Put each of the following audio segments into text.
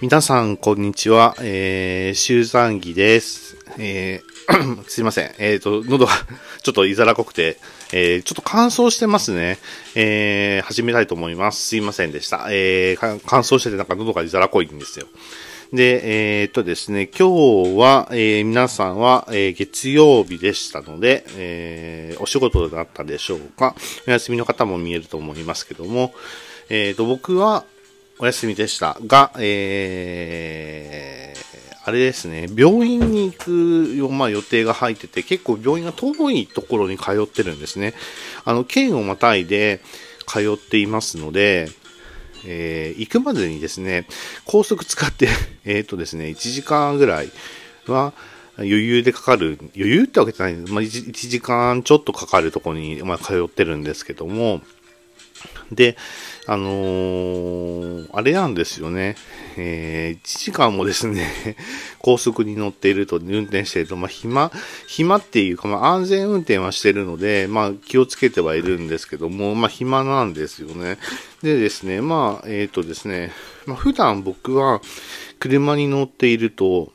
皆さん、こんにちは。えー、シューザンギです。えー、すいません。えっ、ー、と、喉が ちょっといざらこくて、えー、ちょっと乾燥してますね。えー、始めたいと思います。すいませんでした。えー、乾燥しててなんか喉がいざらこいんですよ。で、えー、っとですね、今日は、えー、皆さんは、えー、月曜日でしたので、えー、お仕事だったでしょうか。お休みの方も見えると思いますけども、えー、と、僕はお休みでしたが、えー、あれですね、病院に行くよ、まあ、予定が入ってて、結構病院が遠いところに通ってるんですね。あの、県をまたいで通っていますので、えー、行くまでにですね、高速使って えっとですね、1時間ぐらいは余裕でかかる、余裕ってわけじゃない、まあ1、1時間ちょっとかかるところに、まあ、通ってるんですけども、で、あのー、あれなんですよね。えー、1時間もですね、高速に乗っていると、運転していると、まあ、暇、暇っていうか、まあ、安全運転はしてるので、まあ、気をつけてはいるんですけども、まあ、暇なんですよね。でですね、まあ、えっ、ー、とですね、まあ、普段僕は車に乗っていると、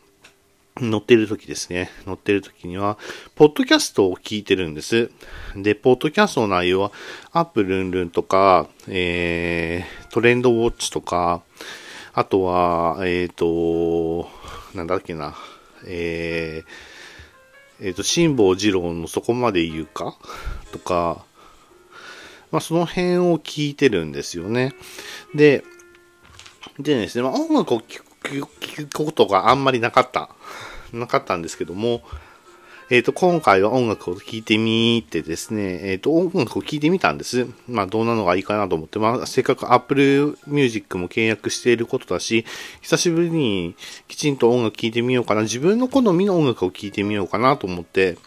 乗ってる時ですね。乗ってる時には、ポッドキャストを聞いてるんです。で、ポッドキャストの内容は、アップルンルンとか、えー、トレンドウォッチとか、あとは、えっ、ー、と、なんだっけな、えー、えっ、ー、と、辛坊二郎のそこまで言うか？とか、まあ、その辺を聞いてるんですよね。で、でですね、まあ、音楽を聴く聞くことがあんまりなかった。なかったんですけども、えっ、ー、と、今回は音楽を聴いてみてですね、えっ、ー、と、音楽を聴いてみたんです。まあ、どんなのがいいかなと思って、まあ、せっかく Apple Music も契約していることだし、久しぶりにきちんと音楽聴いてみようかな、自分の好みの音楽を聴いてみようかなと思って、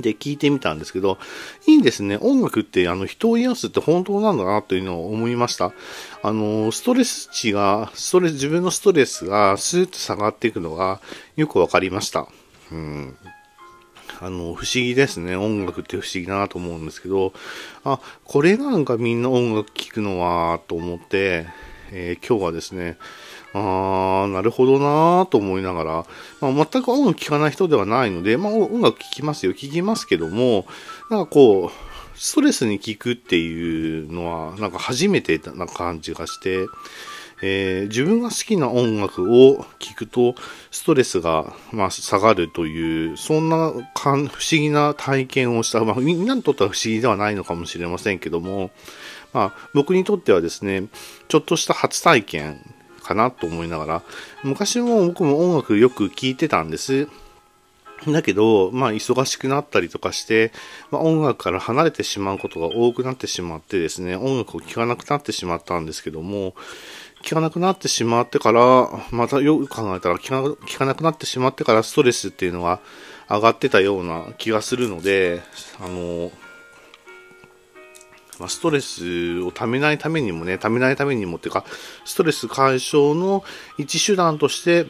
で、聞いてみたんですけど、いいんですね。音楽って、あの、人を癒すって本当なんだなというのを思いました。あの、ストレス値が、ストレス、自分のストレスがスーッと下がっていくのがよくわかりました。うん。あの、不思議ですね。音楽って不思議だなと思うんですけど、あ、これなんかみんな音楽聴くのは、と思って、えー、今日はですね、あー、なるほどなーと思いながら、まあ、全く音楽聴かない人ではないので、まあ、音楽聴きますよ、聴きますけども、なんかこう、ストレスに効くっていうのは、なんか初めてな感じがして、えー、自分が好きな音楽を聴くと、ストレスが、まあ、下がるという、そんな不思議な体験をした、まあ、みんなにとっては不思議ではないのかもしれませんけども、まあ、僕にとってはですね、ちょっとした初体験かなと思いながら、昔も僕も音楽よく聴いてたんです。だけど、まあ、忙しくなったりとかして、まあ、音楽から離れてしまうことが多くなってしまってですね、音楽を聴かなくなってしまったんですけども、聴かなくなってしまってから、またよく考えたら聴かなくなってしまってからストレスっていうのが上がってたような気がするので、あの、まあ、ストレスをためないためにもね、ためないためにもっていうか、ストレス解消の一手段として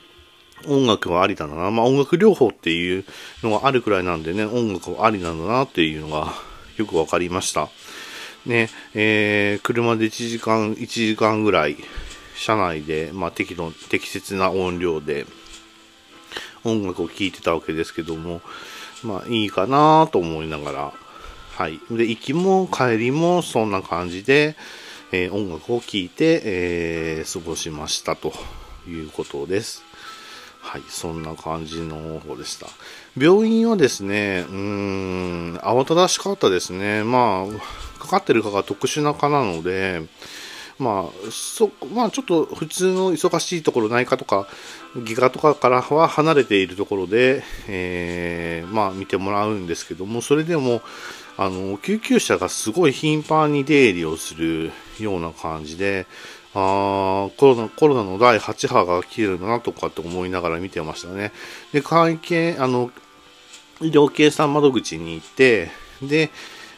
音楽はありだな。まあ、音楽療法っていうのがあるくらいなんでね、音楽はありなんだなっていうのがよくわかりました。ね、えー、車で1時間、1時間ぐらい、車内で、まあ、適度、適切な音量で音楽を聴いてたわけですけども、まあ、いいかなと思いながら、はい。で、行きも帰りもそんな感じで、えー、音楽を聴いて、えー、過ごしましたということです。はい、そんな感じの方でした。病院はですね、うーん、慌ただしかったですね。まあ、かかってるかが特殊な科なので、まあ、そ、まあちょっと普通の忙しいところ内科とか、外科とかからは離れているところで、えー、まあ見てもらうんですけども、それでも、あの、救急車がすごい頻繁に出入りをするような感じで、あコロナ、コロナの第8波が来てるなとかって思いながら見てましたね。で、会計、あの、医療計算窓口に行って、で、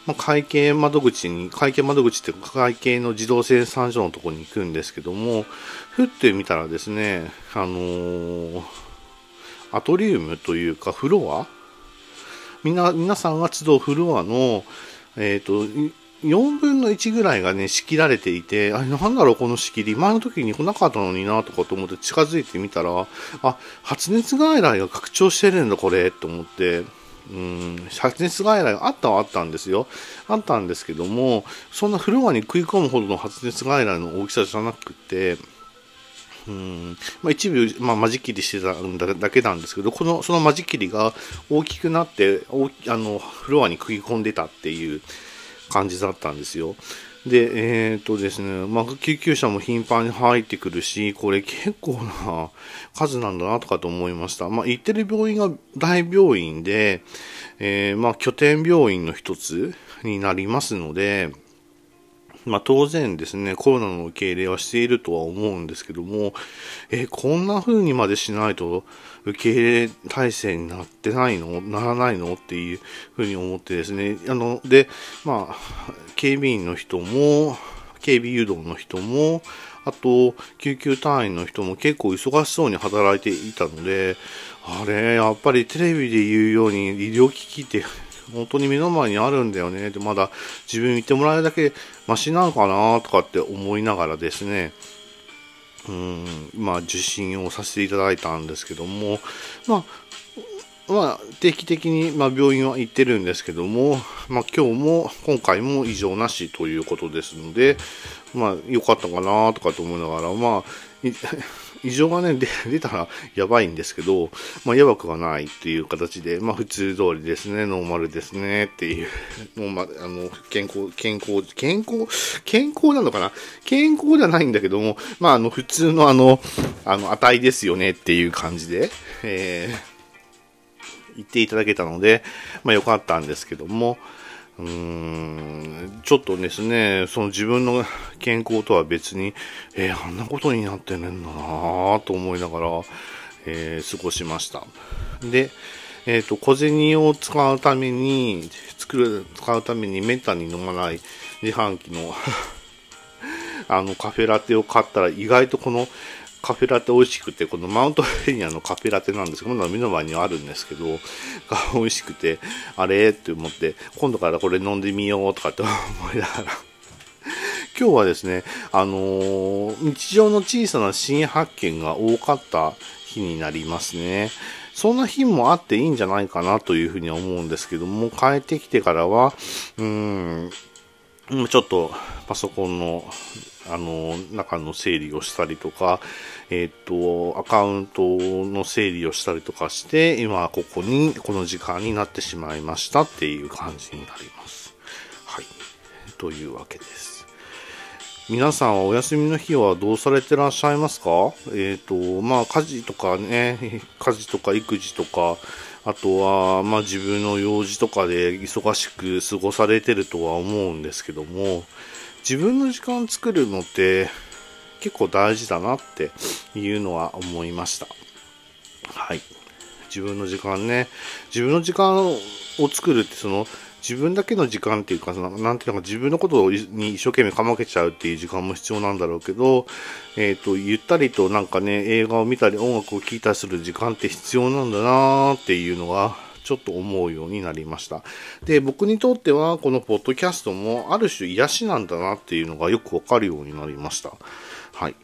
まあ、会計窓口に、会計窓口って会計の自動生産所のところに行くんですけども、ふってみたらですね、あのー、アトリウムというかフロアみんな、皆さんが集うフロアの、えっ、ー、と、4分の1ぐらいがね、仕切られていて、あれなんだろうこの仕切り、前の時に来なかったのになとかと思って近づいてみたら、あ、発熱外来が拡張してるんだこれ、と思って、うん、発熱外来があったはあったんですよ。あったんですけども、そんなフロアに食い込むほどの発熱外来の大きさじゃなくて、うんまあ、一部、まあ、間仕切りしてたんだだけなんですけど、このその間仕切りが大きくなって大あのフロアに食い込んでたっていう感じだったんですよ。で、えっ、とですね、まあ、救急車も頻繁に入ってくるし、これ結構な数なんだなとかと思いました。まあ、行ってる病院が大病院で、えー、まあ、拠点病院の一つになりますので、まあ、当然ですね、コロナの受け入れはしているとは思うんですけども、え、こんな風にまでしないと受け入れ体制になってないのならないのっていう風に思ってですね、あの、で、まあ、警備員の人も、警備誘導の人も、あと、救急隊員の人も結構忙しそうに働いていたので、あれ、やっぱりテレビで言うように医療機器って本当に目の前にあるんだよね。で、まだ自分見てもらえるだけマシなのかなとかって思いながらですね、うん、まあ受診をさせていただいたんですけども、まあ、まあ、定期的に、まあ、病院は行ってるんですけども、まあ、今日も、今回も異常なしということですので、まあ、良かったかなとかと思いながら、まあ、異常がね、出たらやばいんですけど、まあ、やばくはないっていう形で、まあ、普通通りですね、ノーマルですね、っていう、もう、ま、あの、健康、健康、健康、健康なのかな？健康じゃないんだけども、まあ、あの、普通のあの、あの、値ですよねっていう感じで、えー、言っていただけたので、まあ、よかったんですけども、うーんちょっとですね、その自分の健康とは別に、えー、あんなことになってねんだなと思いながら、えー、過ごしました。で、えっ、ー、と、小銭を使うために、作る、使うためにめったに飲まない自販機の あの、カフェラテを買ったら意外とこのカフェラテ美味しくて、このマウントフェニアのカフェラテなんですけど、まだ目の前にはあるんですけど、が美味しくて、あれ？って思って、今度からこれ飲んでみようとかって 思いながら。今日はですね、あのー、日常の小さな新発見が多かった日になりますね。そんな日もあっていいんじゃないかなというふうに思うんですけども、帰ってきてからは、うーん、ちょっとパソコンのあの中の整理をしたりとか、えっ、と、アカウントの整理をしたりとかして、今ここに、この時間になってしまいましたっていう感じになります。はい。というわけです。皆さんはお休みの日はどうされてらっしゃいますか？えっ、と、まあ、家事とかね、家事とか育児とか、あとは、まあ自分の用事とかで忙しく過ごされてるとは思うんですけども、自分の時間作るのって結構大事だなっていうのは思いました。はい。自分の時間ね、自分の時間を作るってその自分だけの時間っていうか、なんていうのか自分のことに一生懸命かまけちゃうっていう時間も必要なんだろうけど、えっ、ー、と、ゆったりとなんかね、映画を見たり音楽を聴いたりする時間って必要なんだなーっていうのが、ちょっと思うようになりました。で、僕にとっては、このポッドキャストも、ある種癒しなんだなっていうのがよくわかるようになりました。はい。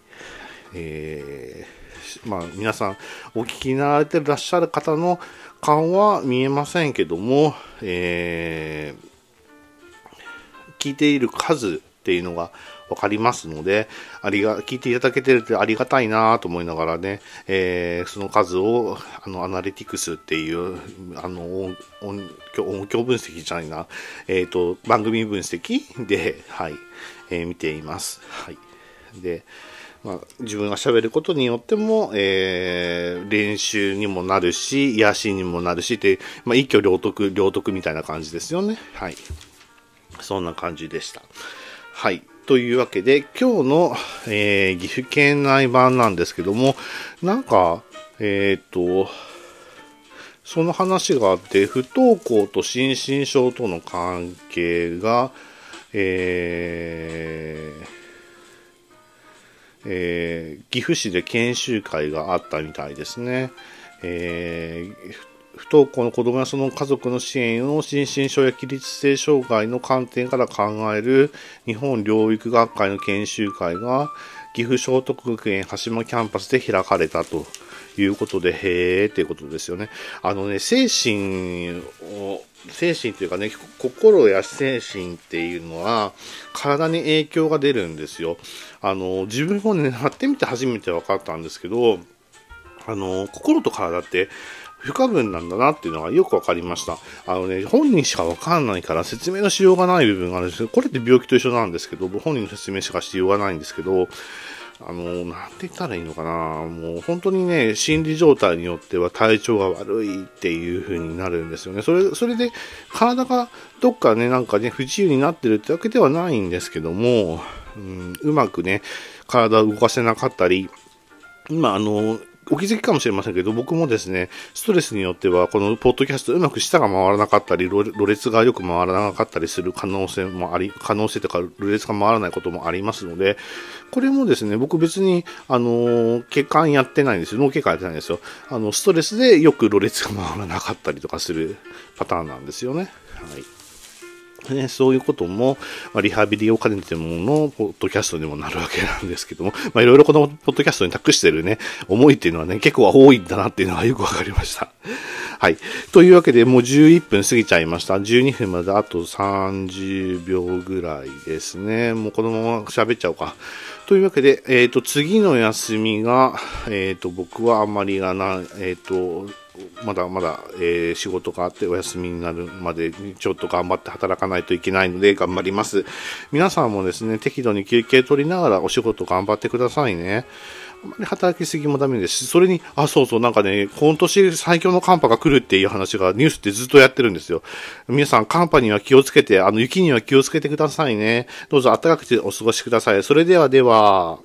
えー、まあ、皆さん、お聞きになられてらっしゃる方の顔は見えませんけども、えー、聞いている数っていうのがわかりますので、ありが、聞いていただけてるってありがたいなと思いながらね、えー、その数を、あの、アナリティクスっていう、あの、音音響分析じゃないな、えっ、ー、と、番組分析で、はい、えー、見ています。はい。で、まあ、自分が喋ることによっても、えー、練習にもなるし、癒しにもなるしって、まあ、一挙両得、両得みたいな感じですよね。はい。そんな感じでした。はい。というわけで、今日の、えー、岐阜県内版なんですけども、なんか、えっ、ー、と、その話があって、不登校と心身症との関係が、えー、えー、岐阜市で研修会があったみたいですね。えー、不登校の子供やその家族の支援を心身症や起立性障害の観点から考える日本療育学会の研修会が岐阜聖徳学園羽島キャンパスで開かれたということで、へーっていうことですよね。あのね、精神を、精神というかね、心や精神っていうのは、体に影響が出るんですよ。あの、自分もね、やってみて初めて分かったんですけど、あの、心と体って不可分なんだなっていうのがよく分かりました。あのね、本人しか分かんないから説明のしようがない部分があるんですけどこれって病気と一緒なんですけど、本人の説明しかしようがないんですけど、あの、なんて言ったらいいのかな。もう本当にね、心理状態によっては体調が悪いっていう風になるんですよね。それ、それで体がどっかね、なんかね、不自由になってるってわけではないんですけども、うん、うまくね、体を動かせなかったり、今、あの、お気づきかもしれませんけど、僕もですね、ストレスによっては、このポッドキャストうまく舌が回らなかったり、ろれつがよく回らなかったりする可能性もあり、可能性とか、ろれつが回らないこともありますので、これもですね、僕別に、あの、血管やってないんですよ。脳血管やってないんですよ。あの、ストレスでよくろれつが回らなかったりとかするパターンなんですよね。はい。ね、そういうことも、まあ、リハビリを兼ねてものポッドキャストにもなるわけなんですけども、まあ、いろいろこのポッドキャストに託してるね、思いっていうのはね、結構多いんだなっていうのがよくわかりました。はい。というわけで、もう11分過ぎちゃいました。12分まであと30秒ぐらいですね。もうこのまま喋っちゃおうか。というわけで、えっ、ー、と、次の休みが、えっ、ー、と、僕はあんまりがな、えっ、ー、と、まだまだ、えー、仕事があってお休みになるまでにちょっと頑張って働かないといけないので頑張ります。皆さんもですね、適度に休憩取りながらお仕事頑張ってくださいね。あまり働きすぎもダメですし、それに、あ、そうそう、なんかね、今年最強の寒波が来るっていう話がニュースってずっとやってるんですよ。皆さん、寒波には気をつけて、あの、雪には気をつけてくださいね。どうぞ暖かくてお過ごしください。それではでは。